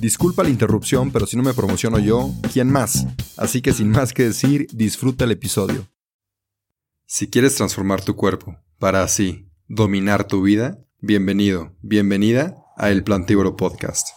Disculpa la interrupción, pero si no me promociono yo, ¿quién más? Así que sin más que decir, disfruta el episodio. Si quieres transformar tu cuerpo para así dominar tu vida, bienvenido, bienvenida a El Plantívoro Podcast.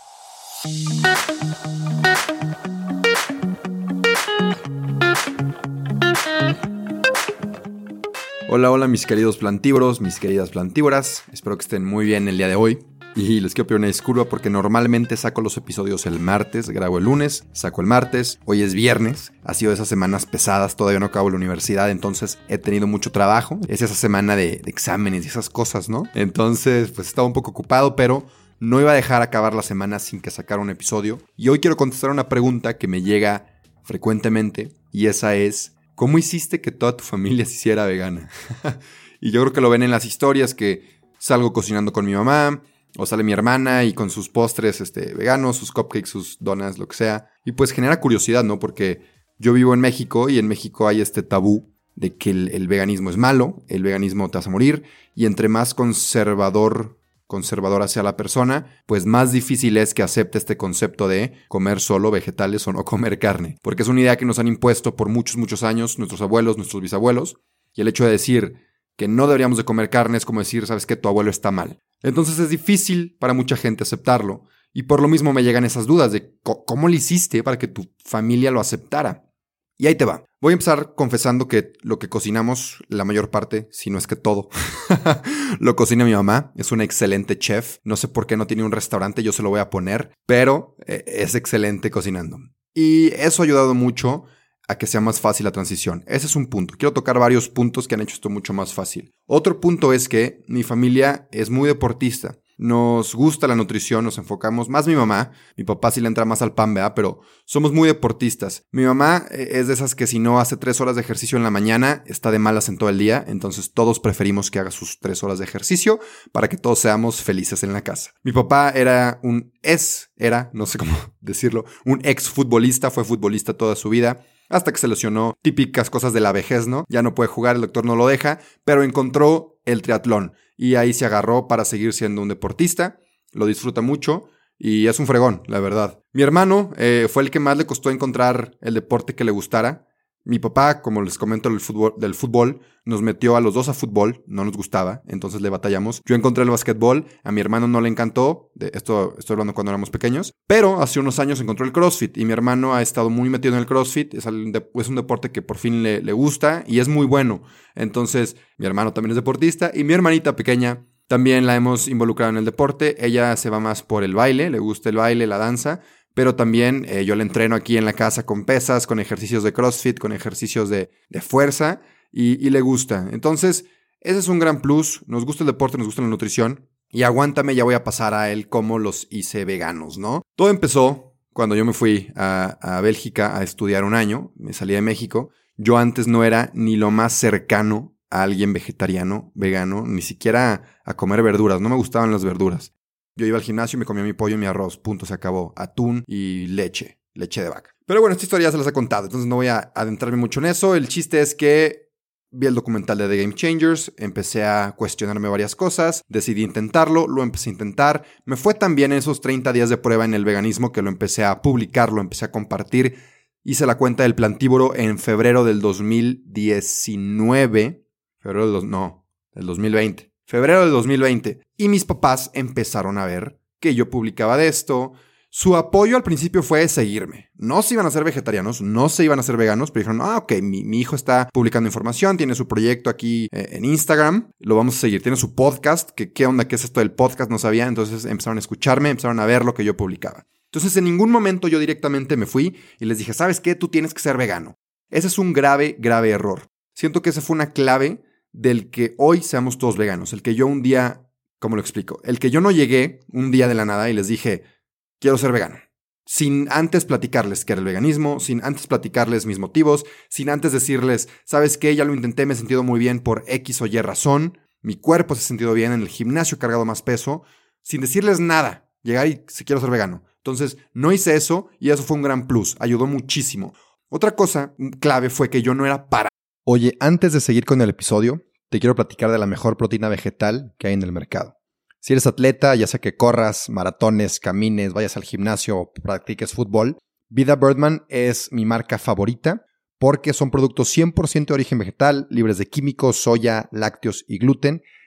Hola, hola mis queridos plantívoros, mis queridas plantívoras, espero que estén muy bien el día de hoy. Y les quiero pedir una disculpa porque normalmente saco los episodios el martes, grabo el lunes, saco el martes, hoy es viernes, ha sido esas semanas pesadas, todavía no acabo la universidad, entonces he tenido mucho trabajo, es esa semana de, exámenes y esas cosas, ¿no? Entonces, pues estaba un poco ocupado, pero no iba a dejar acabar la semana sin que sacara un episodio. Y hoy quiero contestar una pregunta que me llega frecuentemente, y esa es, ¿cómo hiciste que toda tu familia se hiciera vegana? y yo creo que lo ven en las historias que salgo cocinando con mi mamá, o sale mi hermana y con sus postres este, veganos, sus cupcakes, sus donas, lo que sea. Y pues genera curiosidad, ¿no? Porque yo vivo en México y en México hay este tabú de que el, veganismo es malo, el veganismo te hace morir, y entre más conservador conservadora sea la persona, pues más difícil es que acepte este concepto de comer solo vegetales o no comer carne, porque es una idea que nos han impuesto por muchos, muchos años nuestros abuelos, nuestros bisabuelos, y el hecho de decir que no deberíamos de comer carne es como decir, sabes que tu abuelo está mal. Entonces es difícil para mucha gente aceptarlo. Y por lo mismo me llegan esas dudas de cómo le hiciste para que tu familia lo aceptara. Y ahí te va. Voy a empezar confesando que lo que cocinamos, la mayor parte, si no es que todo, lo cocina mi mamá. Es una excelente chef. No sé por qué no tiene un restaurante, yo se lo voy a poner, pero eh, es excelente cocinando. Y eso ha ayudado mucho a que sea más fácil la transición. Ese es un punto. Quiero tocar varios puntos que han hecho esto mucho más fácil. Otro punto es que mi familia es muy deportista. Nos gusta la nutrición, nos enfocamos más mi mamá, mi papá sí le entra más al pan, ¿verdad? Pero somos muy deportistas. Mi mamá eh, es de esas que si no hace tres horas de ejercicio en la mañana, está de malas en todo el día, entonces todos preferimos que haga sus tres horas de ejercicio para que todos seamos felices en la casa. Mi papá era un, es, era, no sé cómo decirlo, un ex futbolista, fue futbolista toda su vida hasta que se lesionó. Típicas cosas de la vejez, ¿no? Ya no puede jugar, el doctor no lo deja, pero encontró el triatlón y ahí se agarró para seguir siendo un deportista. Lo disfruta mucho y es un fregón, la verdad. Mi hermano eh, fue el que más le costó encontrar el deporte que le gustara. Mi papá, como les comento del fútbol, nos metió a los dos a fútbol, no nos gustaba, entonces le batallamos. Yo encontré el básquetbol, a mi hermano no le encantó, de esto estoy hablando cuando éramos pequeños, pero hace unos años encontró el CrossFit y mi hermano ha estado muy metido en el CrossFit, es, un deporte que por fin le, le gusta y es muy bueno. Entonces, mi hermano también es deportista y mi hermanita pequeña también la hemos involucrado en el deporte. Ella se va más por el baile, le gusta el baile, la danza pero también eh, yo le entreno aquí en la casa con pesas, con ejercicios de CrossFit, con ejercicios de, fuerza y, le gusta. Entonces, ese es un gran plus. Nos gusta el deporte, nos gusta la nutrición. Y aguántame, ya voy a pasar a él cómo los hice veganos, ¿no? Todo empezó cuando yo me fui a, a Bélgica a estudiar un año, me salí de México. Yo antes no era ni lo más cercano a alguien vegetariano, vegano, ni siquiera a comer verduras, no me gustaban las verduras. Yo iba al gimnasio me comía mi pollo y mi arroz. Punto, se acabó. Atún y leche. Leche de vaca. Pero bueno, esta historia ya se las he contado, entonces no voy a adentrarme mucho en eso. El chiste es que vi el documental de The Game Changers, empecé a cuestionarme varias cosas, decidí intentarlo, lo empecé a intentar. Me fue tan bien esos 30 días de prueba en el veganismo que lo empecé a publicar, lo empecé a compartir. Hice la cuenta del plantívoro en febrero del 2019. Febrero del... No, del 2020 febrero de 2020, y mis papás empezaron a ver que yo publicaba de esto, Su apoyo al principio fue seguirme. No se iban a ser vegetarianos, no se iban a ser veganos, pero dijeron, ah, ok, mi, hijo está publicando información, tiene su proyecto aquí eh, en Instagram, lo vamos a seguir, tiene su podcast, que qué onda, qué es esto del podcast, no sabía, entonces empezaron a escucharme, empezaron a ver lo que yo publicaba. Entonces en ningún momento yo directamente me fui y les dije, ¿sabes qué? Tú tienes que ser vegano. Ese es un grave, grave error. Siento que esa fue una clave del que hoy seamos todos veganos, el que yo un día, ¿cómo lo explico? El que yo no llegué un día de la nada y les dije, quiero ser vegano. Sin antes platicarles qué era el veganismo, sin antes platicarles mis motivos, sin antes decirles, ¿sabes qué? Ya lo intenté, me he sentido muy bien por X o Y razón, mi cuerpo se ha sentido bien en el gimnasio, he cargado más peso, sin decirles nada, llegar y si quiero ser vegano. Entonces, no hice eso y eso fue un gran plus, ayudó muchísimo. Otra cosa clave fue que yo no era para. Oye, antes de seguir con el episodio, te quiero platicar de la mejor proteína vegetal que hay en el mercado. Si eres atleta, ya sea que corras, maratones, camines, vayas al gimnasio o practiques fútbol, Vida Birdman es mi marca favorita porque son productos 100% de origen vegetal, libres de químicos, soya, lácteos y gluten,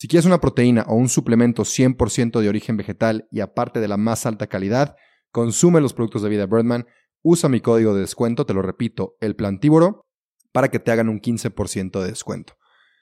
Si quieres una proteína o un suplemento 100% de origen vegetal y aparte de la más alta calidad, consume los productos de Vida Birdman, usa mi código de descuento, te lo repito, El Plantívoro, para que te hagan un 15% de descuento.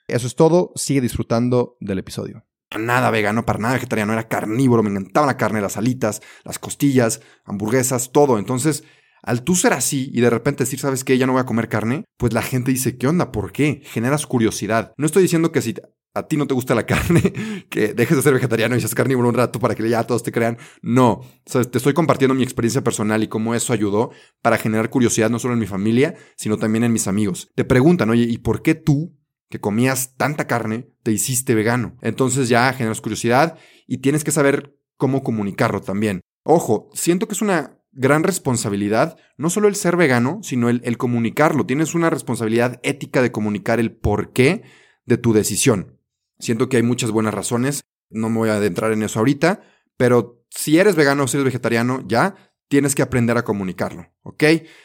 Eso es todo, sigue disfrutando del episodio nada vegano, para nada vegetariano, era carnívoro, me encantaba la carne, las alitas, las costillas, hamburguesas, todo. Entonces, al tú ser así y de repente decir, ¿sabes qué? Ya no voy a comer carne, pues la gente dice, ¿qué onda? ¿Por qué? Generas curiosidad. No estoy diciendo que si a ti no te gusta la carne, que dejes de ser vegetariano y seas carnívoro un rato para que ya todos te crean. No, te estoy compartiendo mi experiencia personal y cómo eso ayudó para generar curiosidad no solo en mi familia, sino también en mis amigos. Te preguntan, oye, ¿y por qué tú que comías tanta carne, te hiciste vegano. Entonces ya generas curiosidad y tienes que saber cómo comunicarlo también. Ojo, siento que es una gran responsabilidad, no solo el ser vegano, sino el, el comunicarlo. Tienes una responsabilidad ética de comunicar el porqué de tu decisión. Siento que hay muchas buenas razones, no me voy a adentrar en eso ahorita, pero si eres vegano o si eres vegetariano, ya tienes que aprender a comunicarlo, ¿ok?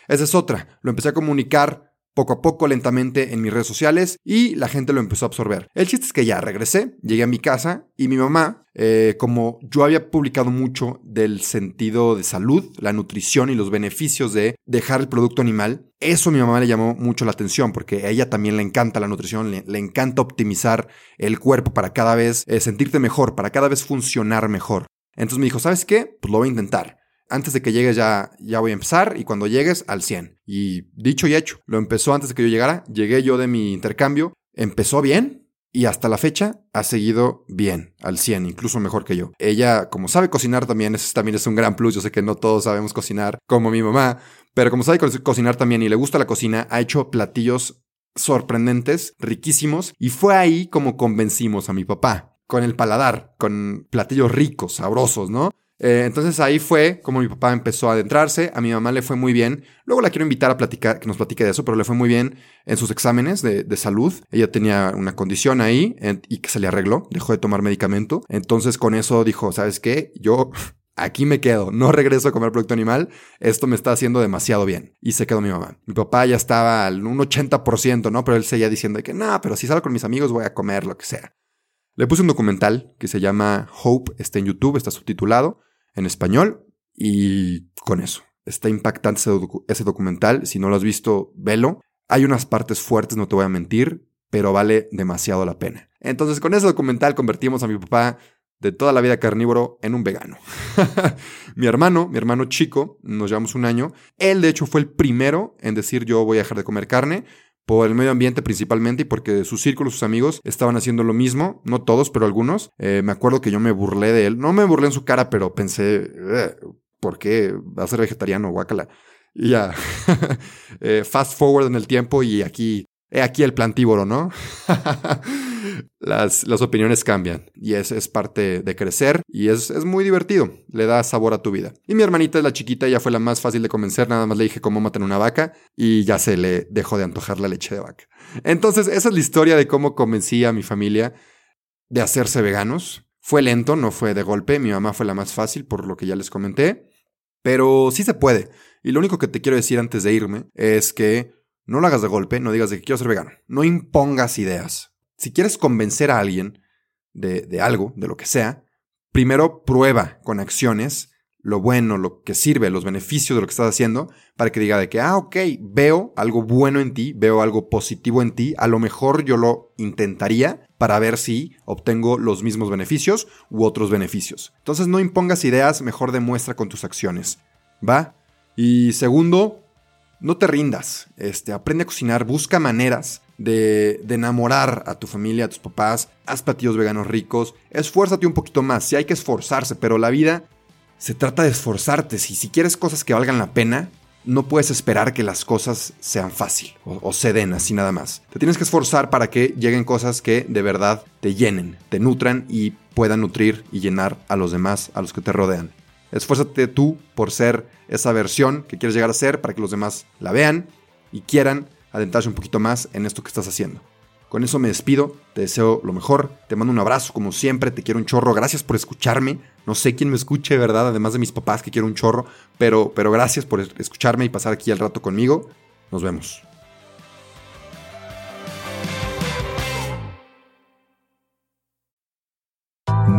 Esa es otra. Lo empecé a comunicar poco a poco, lentamente en mis redes sociales y la gente lo empezó a absorber. El chiste es que ya regresé, llegué a mi casa y mi mamá, eh, como yo había publicado mucho del sentido de salud, la nutrición y los beneficios de dejar el producto animal, eso a mi mamá le llamó mucho la atención porque a ella también le encanta la nutrición, le, encanta optimizar el cuerpo para cada vez eh, sentirte mejor, para cada vez funcionar mejor. Entonces me dijo, ¿sabes qué? Pues lo voy a intentar antes de que llegues ya, ya voy a empezar y cuando llegues al 100. Y dicho y hecho, lo empezó antes de que yo llegara, llegué yo de mi intercambio, empezó bien y hasta la fecha ha seguido bien, al 100, incluso mejor que yo. Ella, como sabe cocinar también, eso también es un gran plus, yo sé que no todos sabemos cocinar como mi mamá, pero como sabe cocinar también y le gusta la cocina, ha hecho platillos sorprendentes, riquísimos, y fue ahí como convencimos a mi papá, con el paladar, con platillos ricos, sabrosos, ¿no? Eh, entonces ahí fue como mi papá empezó a adentrarse. A mi mamá le fue muy bien. Luego la quiero invitar a platicar, que nos platique de eso, pero le fue muy bien en sus exámenes de, salud. Ella tenía una condición ahí y que se le arregló. Dejó de tomar medicamento. Entonces con eso dijo, ¿sabes qué? Yo aquí me quedo, no regreso a comer producto animal, esto me está haciendo demasiado bien. Y se quedó mi mamá. Mi papá ya estaba al un 80%, ¿no? Pero él seguía diciendo que no, pero si salgo con mis amigos voy a comer lo que sea. Le puse un documental que se llama Hope, está en YouTube, está subtitulado en español y con eso. Está impactante ese, documental. Si no lo has visto, velo. Hay unas partes fuertes, no te voy a mentir, pero vale demasiado la pena. Entonces, con ese documental convertimos a mi papá de toda la vida carnívoro en un vegano. mi hermano, mi hermano chico, nos llevamos un año. Él, de hecho, fue el primero en decir yo voy a dejar de comer carne por el medio ambiente principalmente y porque sus círculos, sus amigos estaban haciendo lo mismo, no todos, pero algunos. Eh, me acuerdo que yo me burlé de él, no me burlé en su cara, pero pensé, ¿por qué va a ser vegetariano, guácala? Y ya, eh, fast forward en el tiempo y aquí, he aquí el plantívoro, ¿no? las, las opiniones cambian y es, es parte de crecer y es, es muy divertido, le da sabor a tu vida. Y mi hermanita es la chiquita, ella fue la más fácil de convencer, nada más le dije cómo matan una vaca y ya se le dejó de antojar la leche de vaca. Entonces, esa es la historia de cómo convencí a mi familia de hacerse veganos. Fue lento, no fue de golpe, mi mamá fue la más fácil por lo que ya les comenté, pero sí se puede. Y lo único que te quiero decir antes de irme es que no lo hagas de golpe, no digas de que quiero ser vegano. No impongas ideas. Si quieres convencer a alguien de, algo, de lo que sea, primero prueba con acciones lo bueno, lo que sirve, los beneficios de lo que estás haciendo, para que diga de que, ah, ok, veo algo bueno en ti, veo algo positivo en ti, a lo mejor yo lo intentaría para ver si obtengo los mismos beneficios u otros beneficios. Entonces no impongas ideas, mejor demuestra con tus acciones. ¿Va? Y segundo, no te rindas. Este, aprende a cocinar, busca maneras de, de, enamorar a tu familia, a tus papás, haz platillos veganos ricos, esfuérzate un poquito más, si hay que esforzarse, pero la vida se trata de esforzarte, si, si quieres cosas que valgan la pena, no puedes esperar que las cosas sean fácil o, o se así nada más. Te tienes que esforzar para que lleguen cosas que de verdad te llenen, te nutran y puedan nutrir y llenar a los demás, a los que te rodean. Esfuérzate tú por ser esa versión que quieres llegar a ser para que los demás la vean y quieran adentrarse un poquito más en esto que estás haciendo. Con eso me despido, te deseo lo mejor, te mando un abrazo como siempre, te quiero un chorro, gracias por escucharme, no sé quién me escuche, ¿verdad? Además de mis papás que quiero un chorro, pero, pero gracias por escucharme y pasar aquí el rato conmigo, nos vemos.